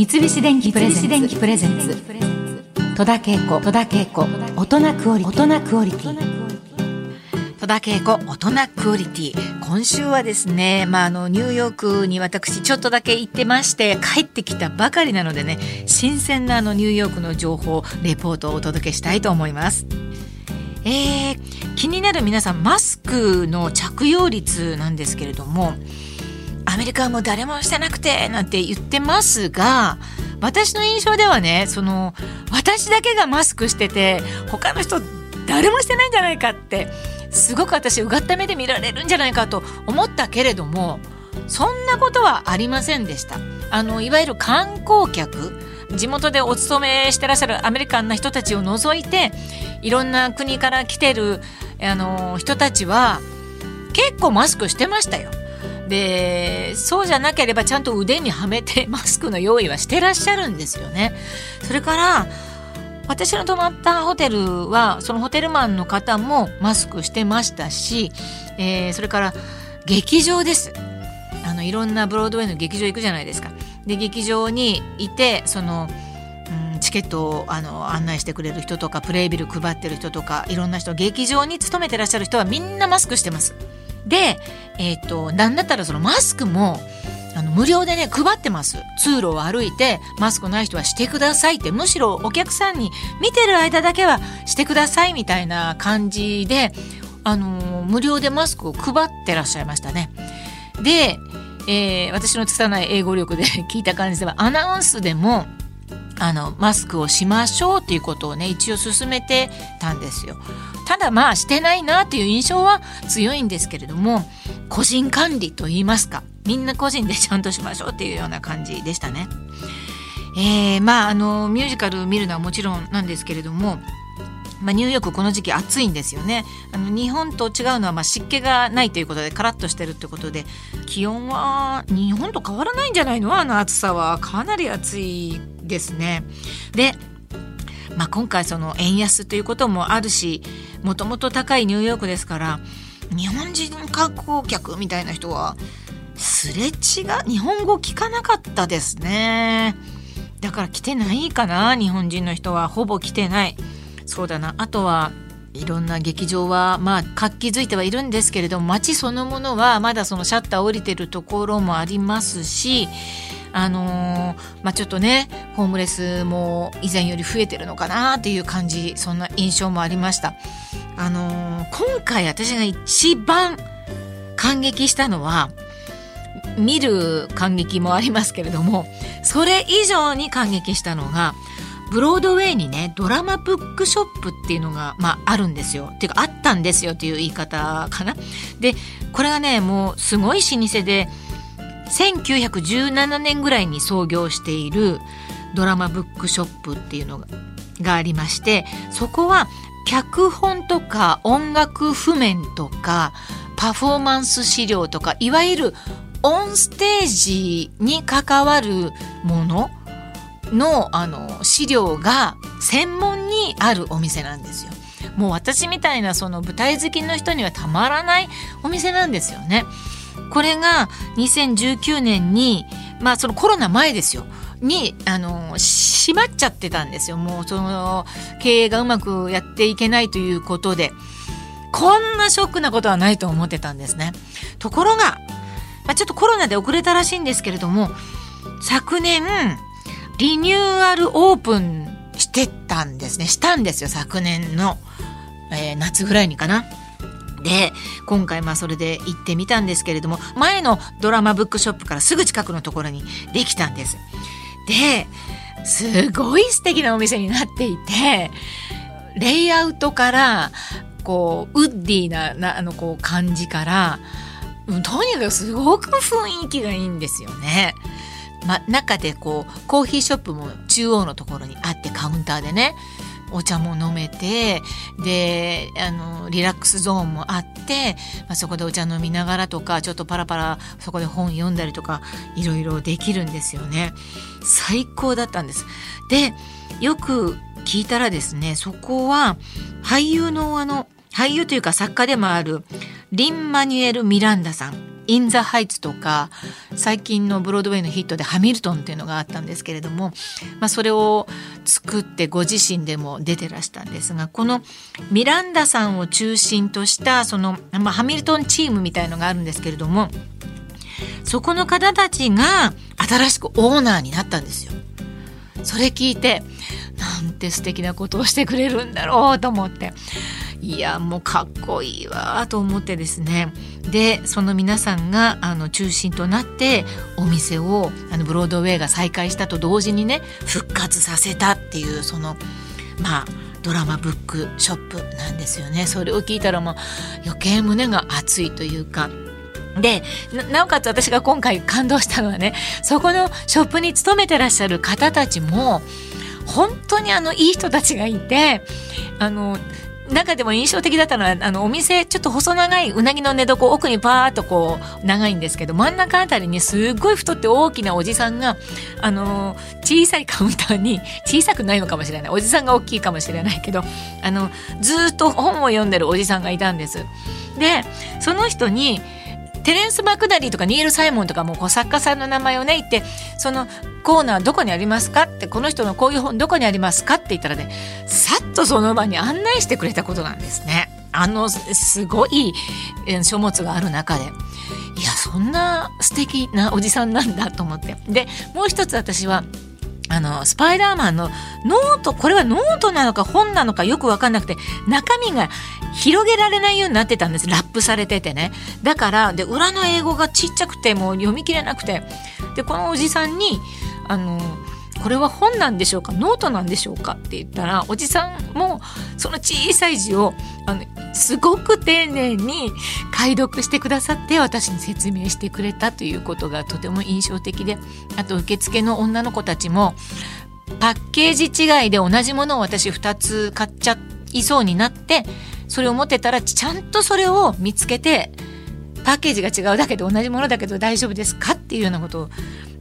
三菱電機プレゼンツ。戸田恵子大人クオリティ。戸田恵子大人クオリティ。今週はですね、まあ、あのニューヨークに私ちょっとだけ行ってまして帰ってきたばかりなのでね新鮮なあのニューヨークの情報レポートをお届けしたいと思います。えー、気になる皆さんマスクの着用率なんですけれどもアメリカはもう誰もしてなくてなんて言ってますが私の印象ではねその私だけがマスクしてて他の人誰もしてないんじゃないかってすごく私うがった目で見られるんじゃないかと思ったけれどもそんなことはありませんでしたあのいわゆる観光客地元でお勤めしてらっしゃるアメリカンな人たちを除いていろんな国から来てるあの人たちは結構マスクしてましたよ。でそうじゃなければちゃんと腕にはめてマスクの用意はしてらっしゃるんですよね。それから私の泊まったホテルはそのホテルマンの方もマスクしてましたし、えー、それから劇場ですあのいろんなブロードウェイの劇場行くじゃないですか。で劇場にいてその、うん、チケットをあの案内してくれる人とかプレイビル配ってる人とかいろんな人劇場に勤めてらっしゃる人はみんなマスクしてます。で、えっ、ー、と、なんだったらそのマスクも、あの無料でね配ってます。通路を歩いてマスクない人はしてくださいって。むしろお客さんに見てる間だけはしてくださいみたいな感じであの無料でマスクを配ってらっしゃいましたね。で、えー、私の拙い英語力で 聞いた感じではアナウンスでもあのマスクをしましょうっていうことをね一応進めてたんですよ。ただまあしてないなっていう印象は強いんですけれども個人管理と言いますかみんな個人でちゃんとしましょうっていうような感じでしたね。えー、まああのミュージカル見るのはもちろんなんですけれどもまあ、ニューヨークこの時期暑いんですよね。あの日本と違うのはま湿気がないということでカラッとしてるってことで気温は日本と変わらないんじゃないの？あの暑さは。かなり暑いですね。で、まあ、今回その円安ということもあるしもともと高いニューヨークですから日本人観光客みたいな人はすれ違う日本語聞かなかったですね。だから来てないかな日本人の人は。ほぼ来てない。そうだな。あとはいろんな劇場はまあ活気づいてはいるんですけれども街そのものはまだそのシャッター降りてるところもありますしあのー、まあ、ちょっとねホームレスも以前より増えてるのかなっていう感じそんな印象もありました。あのー、今回私が一番感激したのは見る感激もありますけれどもそれ以上に感激したのがブロードウェイにねドラマブックショップっていうのが、まあ、あるんですよっていうかあったんですよっていう言い方かな。でこれがねもうすごい老舗で1917年ぐらいに創業しているドラマブックショップっていうのがありましてそこは脚本とか音楽譜面とかパフォーマンス資料とかいわゆるオンステージに関わるもののあの資料が専門にあるお店なんですよ。もう私みたいなその舞台好きの人にはたまらないお店なんですよね。これが2019年にまあそのコロナ前ですよ。にあの閉まっちゃってたんですよ。もうその経営がうまくやっていけないということで。こんなショックなことはないと思ってたんですね。ところが、まあ、ちょっとコロナで遅れたらしいんですけれども昨年リニューアルオープンしてたんですね。したんですよ昨年の、えー、夏ぐらいにかな。で今回まあそれで行ってみたんですけれども前のドラマブックショップからすぐ近くのところにできたんです。ですごい素敵なお店になっていてレイアウトからこうウッディななあのこう感じからとにかくすごく雰囲気がいいんですよね。ま、中でこうコーヒーショップも中央のところにあってカウンターでねお茶も飲めてであのリラックスゾーンもあって、まあ、そこでお茶飲みながらとかちょっとパラパラそこで本読んだりとかいろいろできるんですよね。最高だったんです。でよく聞いたらですねそこは俳優のあの俳優というか作家でもあるリン・マニュエル・ミランダさんイン・ザ・ハイツとか最近のブロードウェイのヒットでハミルトンっていうのがあったんですけれども、まあ、それを作ってご自身でも出てらしたんですがこのミランダさんを中心としたその、まあ、ハミルトンチームみたいのがあるんですけれどもそこの方たちが新しくオーナーになったんですよ。それ聞いてなんて素敵なことをしてくれるんだろうと思っていやもうかっこいいわ。と思ってですね。でその皆さんがあの中心となってお店をあのブロードウェイが再開したと同時にね復活させたっていうそのまあドラマブックショップなんですよね。それを聞いたらもう余計胸が熱いというか。でなおかつ私が今回感動したのはねそこのショップに勤めてらっしゃる方たちも本当にあのいい人たちがいてあの中でも印象的だったのはあのお店ちょっと細長いうなぎの寝床奥にパーッとこう長いんですけど真ん中あたりにすっごい太って大きなおじさんがあの小さいカウンターに小さくないのかもしれないおじさんが大きいかもしれないけどあのずっと本を読んでるおじさんがいたんです。でその人にテレンス・マクダリーとかニール・サイモンとかもこう作家さんの名前をね言ってそのコーナーどこにありますかってこの人のこういう本どこにありますかって言ったらねさっとその場に案内してくれたことなんですね。あのすごい書物がある中で。いやそんな素敵なおじさんなんだと思ってでもう一つ私はあの、スパイダーマンのノート、これはノートなのか本なのかよくわかんなくて、中身が広げられないようになってたんです。ラップされててね。だから、で、裏の英語がちっちゃくて、もう読み切れなくて。で、このおじさんに、あの、これは本なんでしょうか？ノートなんでしょうか？って言ったらおじさんもその小さい字をあのすごく丁寧に解読してくださって私に説明してくれたということがとても印象的であと受付の女の子たちもパッケージ違いで同じものを私2つ買っちゃいそうになってそれを持ってたらちゃんとそれを見つけてパッケージが違うだけで同じものだけど大丈夫ですか？っていうようなことを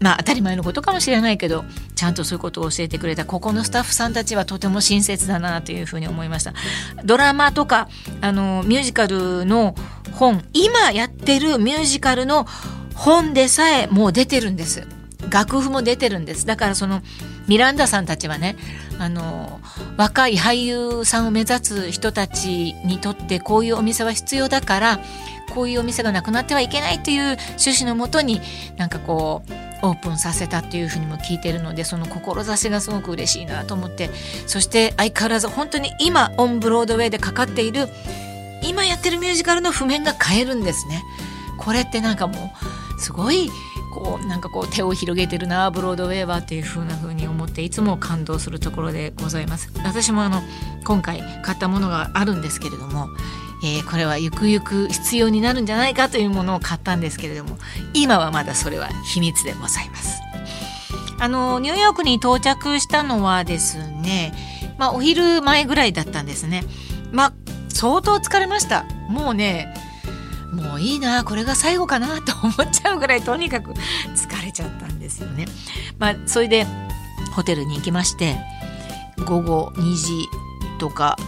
まあ当たり前のことかもしれないけどちゃんとそういうことを教えてくれたここのスタッフさんたちはとても親切だなというふうに思いました。ドラマとかあのミュージカルの本今やってるミュージカルの本でさえもう出てるんです。楽譜も出てるんです。だからそのミランダさんたちはねあの若い俳優さんを目指す人たちにとってこういうお店は必要だからこういうお店がなくなってはいけないという趣旨のもとになんかこうオープンさせたっていうふうにも聞いてるのでその志がすごく嬉しいなと思ってそして相変わらず本当に今オンブロードウェイでかかっている今やってるミュージカルの譜面が変えるんですね。これってなんかもうすごいこうなんかこう手を広げてるなブロードウェイはっていう風な風に思っていつも感動するところでございます。私もあの今回買ったものがあるんですけれどもえー、これはゆくゆく必要になるんじゃないかというものを買ったんですけれども今はまだそれは秘密でございます。あのニューヨークに到着したのはですね、まあ、お昼前ぐらいだったんですね。まあ相当疲れました。もうねもういいなこれが最後かなと思っちゃうぐらいとにかく 疲れちゃったんですよね。まあそれでホテルに行きまして午後2時とか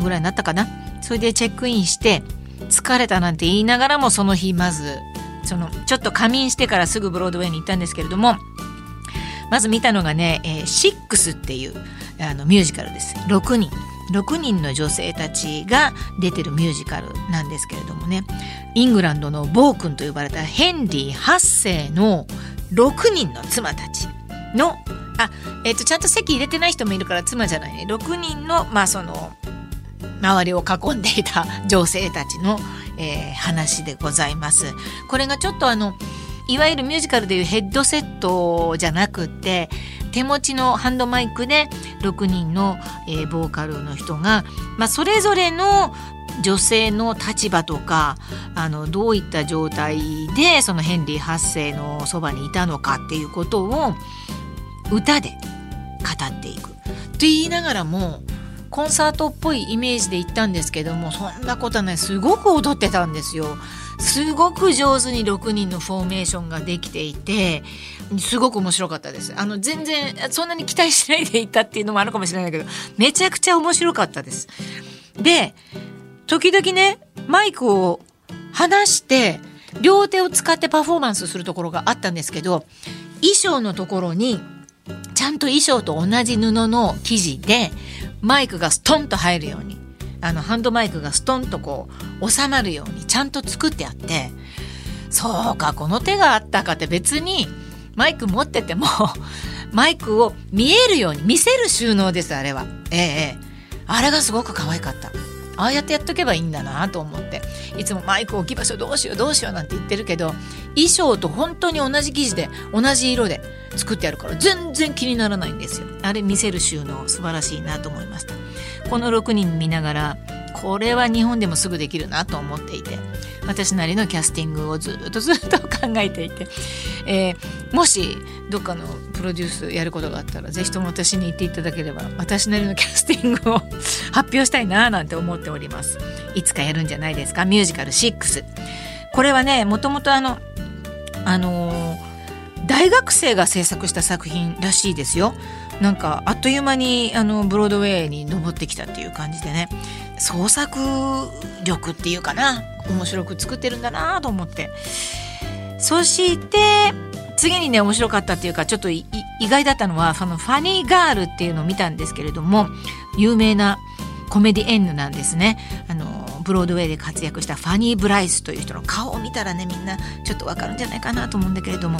ぐらいになったかな。それでチェックインして疲れたなんて言いながらもその日まずそのちょっと仮眠してからすぐブロードウェイに行ったんですけれどもまず見たのがね「えー、シックスっていうあのミュージカルです。6人。6人の女性たちが出てるミュージカルなんですけれどもね。イングランドのボー君と呼ばれたヘンリー8世の6人の妻たちのあ、えーと、ちゃんと席入れてない人もいるから妻じゃないね。6人のまあその周りを囲んでいた女性たちの、えー、話でございます。これがちょっとあのいわゆるミュージカルでいうヘッドセットじゃなくて手持ちのハンドマイクで6人の、えー、ボーカルの人が、まあ、それぞれの女性の立場とかあのどういった状態でそのヘンリー8世のそばにいたのかっていうことを歌で語っていく。と言いながらもコンサートっぽいイメージで行ったんですけどもそんなことないすごく踊ってたんですよ。すごく上手に6人のフォーメーションができていてすごく面白かったです。あの全然そんなに期待しないで行ったっていうのもあるかもしれないけどめちゃくちゃ面白かったです。で時々ねマイクを離して両手を使ってパフォーマンスするところがあったんですけど衣装のところにちゃんと衣装と同じ布の生地でマイクがストンと入るようにあのハンドマイクがストンとこう収まるようにちゃんと作ってあってそうかこの手があったかって別にマイク持ってても マイクを見えるように見せる収納ですあれは。ええあれがすごく可愛かった。ああやってやっとけばいいんだなと思って。いつもマイク置き場所どうしようどうしようなんて言ってるけど衣装と本当に同じ生地で同じ色で作ってあるから全然気にならないんですよ。あれ見せる収納素晴らしいなと思いました。この6人見ながらこれは日本でもすぐできるなと思っていて私なりのキャスティングをずっとずっと考えていて、えー、もしどっかのプロデュースやることがあったら是非とも私に言っていただければ私なりのキャスティングを 発表したいななんて思っております。いつかやるんじゃないですか？ミュージカル6これはねもともとあのあのー、大学生が制作した作品らしいですよ。なんかあっという間にあのブロードウェイに登ってきたっていう感じでね。創作力っていうかな面白く作ってるんだなと思って。そして次にね面白かったっていうかちょっと意外だったのはそのファニーガールっていうのを見たんですけれども有名なコメディエンヌなんですね。あのブロードウェイで活躍したファニー・ブライスという人の顔を見たらねみんなちょっとわかるんじゃないかなと思うんだけれども。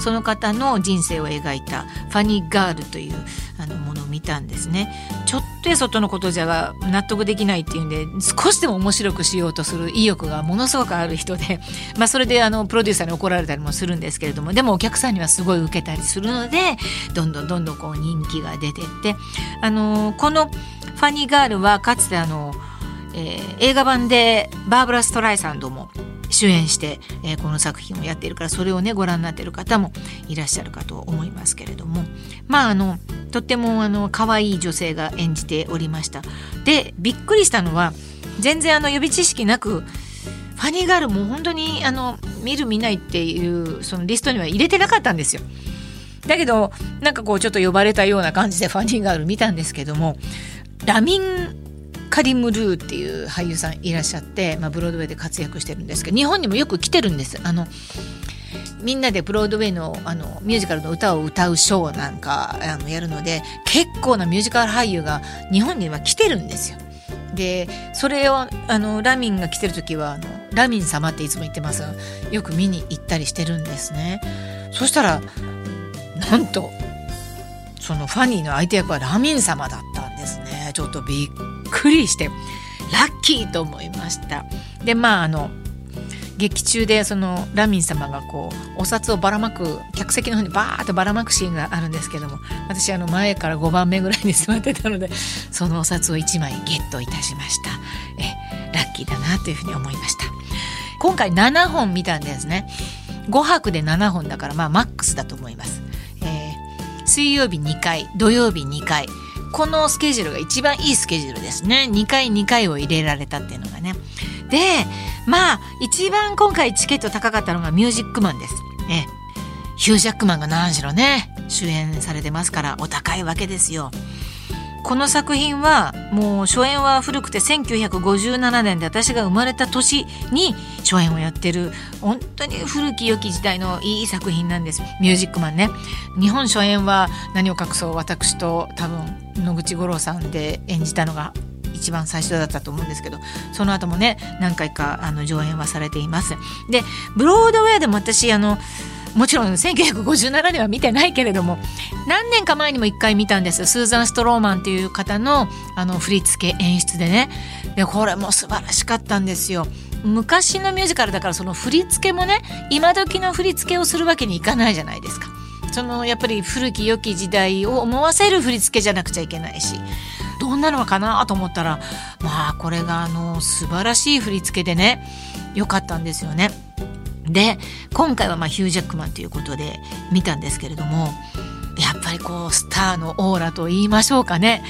その方の人生を描いた「ファニーガール」というあのものを見たんですね。ちょっとやそっとのことじゃ納得できないっていうんで少しでも面白くしようとする意欲がものすごくある人で、まあ、それであのプロデューサーに怒られたりもするんですけれどもでもお客さんにはすごい受けたりするのでどんどんどんどんこう人気が出てってあのこの「ファニーガール」はかつてあの、えー、映画版でバーブラ・ストライサンドも主演して、えー、この作品をやっているからそれをねご覧になっている方もいらっしゃるかと思いますけれども。まああのとってもあの可愛い女性が演じておりました。でびっくりしたのは全然あの予備知識なくファニーガールも本当にあの見る見ないっていうそのリストには入れてなかったんですよ。だけどなんかこうちょっと呼ばれたような感じでファニーガール見たんですけどもラミンカリム・ルーっていう俳優さんいらっしゃって、まあ、ブロードウェイで活躍してるんですけど日本にもよく来てるんですあのみんなでブロードウェイのあのミュージカルの歌を歌うショーなんかあのやるので結構なミュージカル俳優が日本には来てるんですよ。でそれをあのラミンが来てる時はあのラミン様っていつも言ってますよく見に行ったりしてるんですね。そしたらなんとそのファニーの相手役はラミン様だったんですね。ちょっとびっくりしてラッキーと思いました。でまああの劇中でそのラミン様がこうお札をばらまく客席の方にバーッとばらまくシーンがあるんですけども私あの前から5番目ぐらいに座ってたので そのお札を1枚ゲットいたしました。えラッキーだなというふうに思いました。今回7本見たんですね。5泊で7本だからまあマックスだと思います、えー、水曜日2回土曜日2回このスケジュールが一番いいスケジュールですね。2回2回を入れられたっていうのがね。でまあ一番今回チケット高かったのがミュージックマンです。え。ヒュージャックマンが何しろね主演されてますからお高いわけですよ。この作品はもう初演は古くて1957年で私が生まれた年に初演をやってる本当に古き良き時代のいい作品なんです。ミュージックマンね。日本初演は何を隠そう私と多分野口五郎さんで演じたのが一番最初だったと思うんですけどその後もね何回かあの上演はされています。でブロードウェアでも私あのもちろん1957年は見てないけれども何年か前にも一回見たんですスーザン・ストローマンっていう方のあの振り付け演出でねでこれも素晴らしかったんですよ。昔のミュージカルだからその振り付けもね今時の振り付けをするわけにいかないじゃないですか。そのやっぱり古き良き時代を思わせる振り付けじゃなくちゃいけないしどんなのかなと思ったらまあこれがあの素晴らしい振り付けでね良かったんですよね。で今回はまあヒュージャックマンということで見たんですけれどもやっぱりこうスターのオーラと言いましょうかね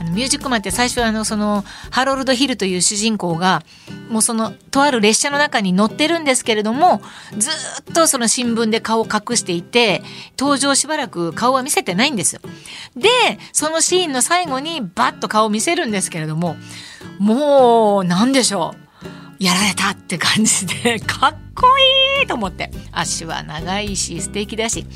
あのミュージックマンって最初はあのそのハロルド・ヒルという主人公がもうそのとある列車の中に乗ってるんですけれどもずっとその新聞で顔を隠していて登場しばらく顔は見せてないんですよ。でそのシーンの最後にバッと顔を見せるんですけれどももう何でしょうやられたって感じで かっこいいと思って。足は長いし素敵だし。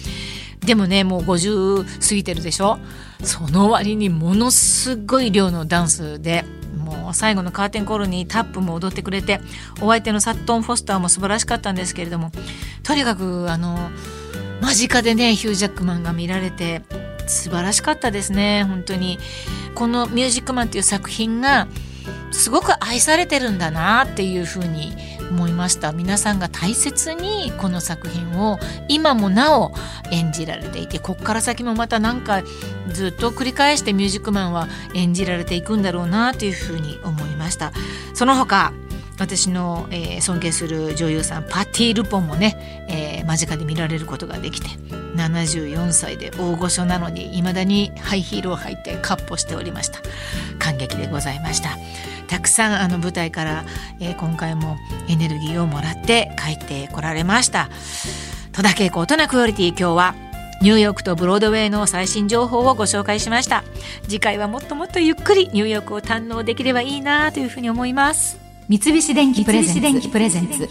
でもねもう50過ぎてるでしょ？その割にものすごい量のダンスでもう最後のカーテンコールにタップも踊ってくれてお相手のサットン・フォスターも素晴らしかったんですけれどもとにかくあの間近でねヒュージャックマンが見られて素晴らしかったですね本当に。この「ミュージックマン」という作品がすごく愛されてるんだなっていうふうに思いました。皆さんが大切にこの作品を今もなお演じられていてこっから先もまた何かずっと繰り返してミュージックマンは演じられていくんだろうなというふうに思いました。その他私の、えー、尊敬する女優さんパティ・ルポンもね、えー、間近で見られることができて74歳で大御所なのにいまだにハイヒールを履いてカッポしておりました。感激でございました。たくさんあの舞台から、えー、今回もエネルギーをもらって帰ってこられました。戸田恵子大人クオリティ今日はニューヨークとブロードウェイの最新情報をご紹介しました。次回はもっともっとゆっくりニューヨークを堪能できればいいなというふうに思います。三菱電機プレゼンツ。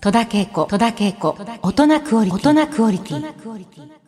戸田恵子。大人クオリティ